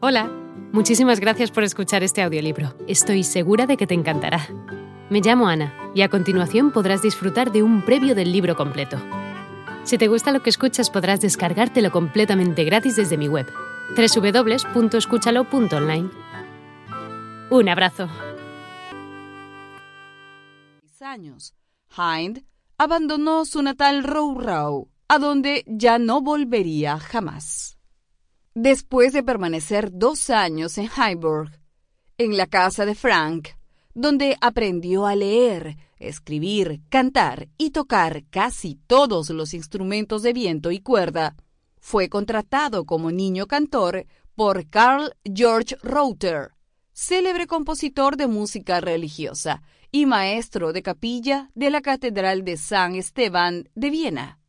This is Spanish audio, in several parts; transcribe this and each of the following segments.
Hola, muchísimas gracias por escuchar este audiolibro. Estoy segura de que te encantará. Me llamo Ana y a continuación podrás disfrutar de un previo del libro completo. Si te gusta lo que escuchas podrás descargártelo completamente gratis desde mi web, www.escúchalo.online. Un abrazo. años, Hind abandonó su natal Row a donde ya no volvería jamás. Después de permanecer dos años en Heiburg, en la casa de Frank, donde aprendió a leer, escribir, cantar y tocar casi todos los instrumentos de viento y cuerda, fue contratado como niño cantor por Carl George Reuter, célebre compositor de música religiosa y maestro de capilla de la Catedral de San Esteban de Viena.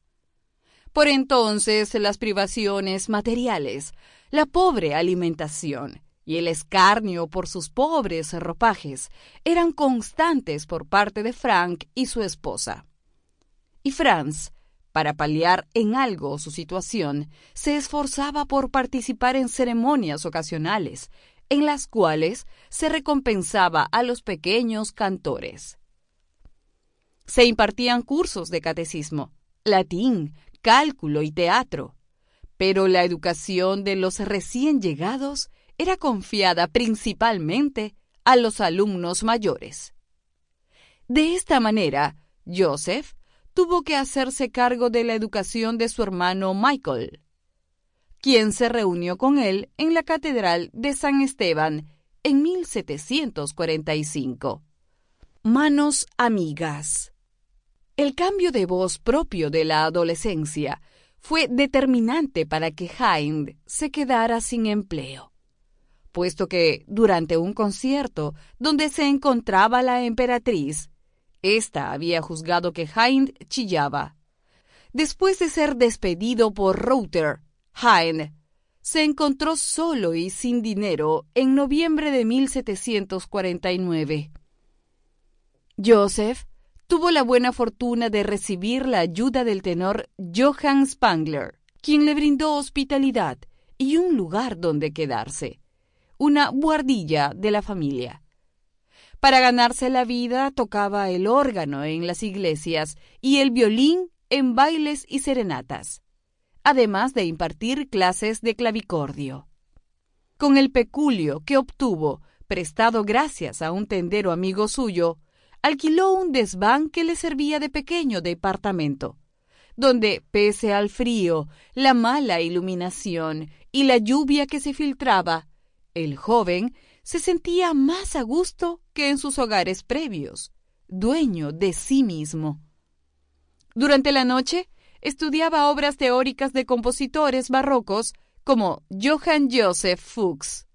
Por entonces las privaciones materiales, la pobre alimentación y el escarnio por sus pobres ropajes eran constantes por parte de Frank y su esposa. Y Franz, para paliar en algo su situación, se esforzaba por participar en ceremonias ocasionales, en las cuales se recompensaba a los pequeños cantores. Se impartían cursos de catecismo, latín, cálculo y teatro, pero la educación de los recién llegados era confiada principalmente a los alumnos mayores. De esta manera, Joseph tuvo que hacerse cargo de la educación de su hermano Michael, quien se reunió con él en la Catedral de San Esteban en 1745. Manos amigas. El cambio de voz propio de la adolescencia fue determinante para que Hind se quedara sin empleo, puesto que durante un concierto donde se encontraba la emperatriz, ésta había juzgado que Hind chillaba. Después de ser despedido por Router, Hind se encontró solo y sin dinero en noviembre de 1749. Joseph tuvo la buena fortuna de recibir la ayuda del tenor Johann Spangler, quien le brindó hospitalidad y un lugar donde quedarse, una guardilla de la familia. Para ganarse la vida tocaba el órgano en las iglesias y el violín en bailes y serenatas, además de impartir clases de clavicordio. Con el peculio que obtuvo, prestado gracias a un tendero amigo suyo, alquiló un desván que le servía de pequeño departamento, donde, pese al frío, la mala iluminación y la lluvia que se filtraba, el joven se sentía más a gusto que en sus hogares previos, dueño de sí mismo. Durante la noche, estudiaba obras teóricas de compositores barrocos como Johann Joseph Fuchs,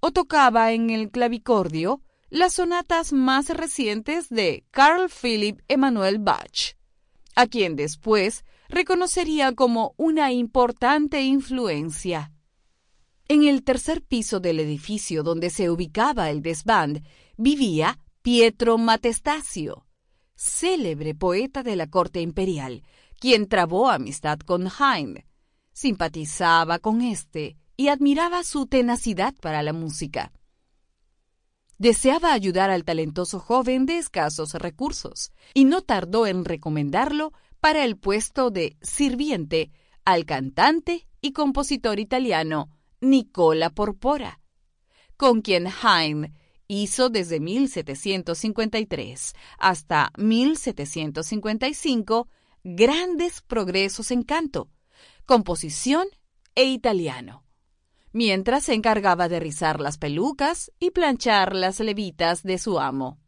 o tocaba en el clavicordio las sonatas más recientes de Carl Philipp Emanuel Bach, a quien después reconocería como una importante influencia. En el tercer piso del edificio donde se ubicaba el desván vivía Pietro Matestasio, célebre poeta de la corte imperial, quien trabó amistad con Hind, simpatizaba con éste y admiraba su tenacidad para la música deseaba ayudar al talentoso joven de escasos recursos y no tardó en recomendarlo para el puesto de sirviente al cantante y compositor italiano Nicola Porpora, con quien Haydn hizo desde 1753 hasta 1755 grandes progresos en canto, composición e italiano mientras se encargaba de rizar las pelucas y planchar las levitas de su amo.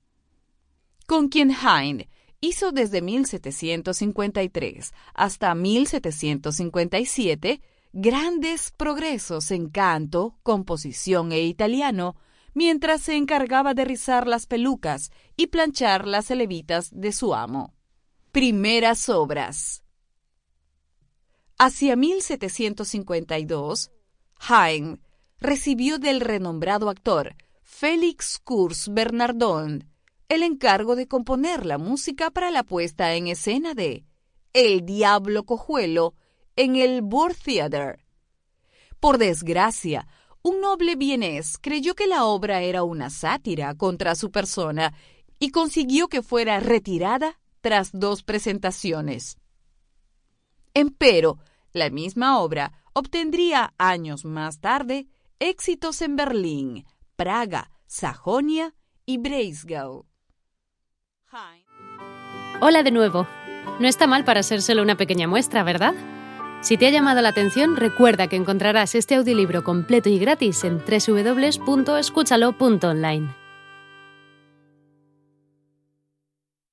Con quien Hind hizo desde 1753 hasta 1757 grandes progresos en canto, composición e italiano, mientras se encargaba de rizar las pelucas y planchar las levitas de su amo. Primeras obras. Hacia 1752, Haydn recibió del renombrado actor Félix Kurs Bernardon el encargo de componer la música para la puesta en escena de El Diablo Cojuelo en el Theater. Por desgracia, Un noble vienés creyó que la obra era una sátira contra su persona y consiguió que fuera retirada tras dos presentaciones. Empero, la misma obra obtendría años más tarde éxitos en Berlín, Praga, Sajonia y Breisgau. Hola de nuevo. No está mal para ser solo una pequeña muestra, ¿verdad? Si te ha llamado la atención, recuerda que encontrarás este audiolibro completo y gratis en www.escúchalo.online.